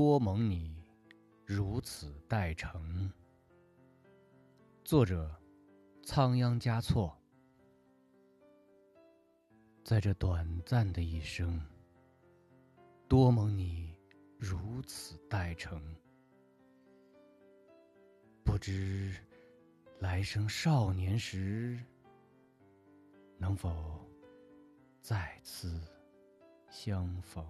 多蒙你如此待成作者仓央嘉措。在这短暂的一生多蒙你如此待成不知来生少年时能否再次相逢。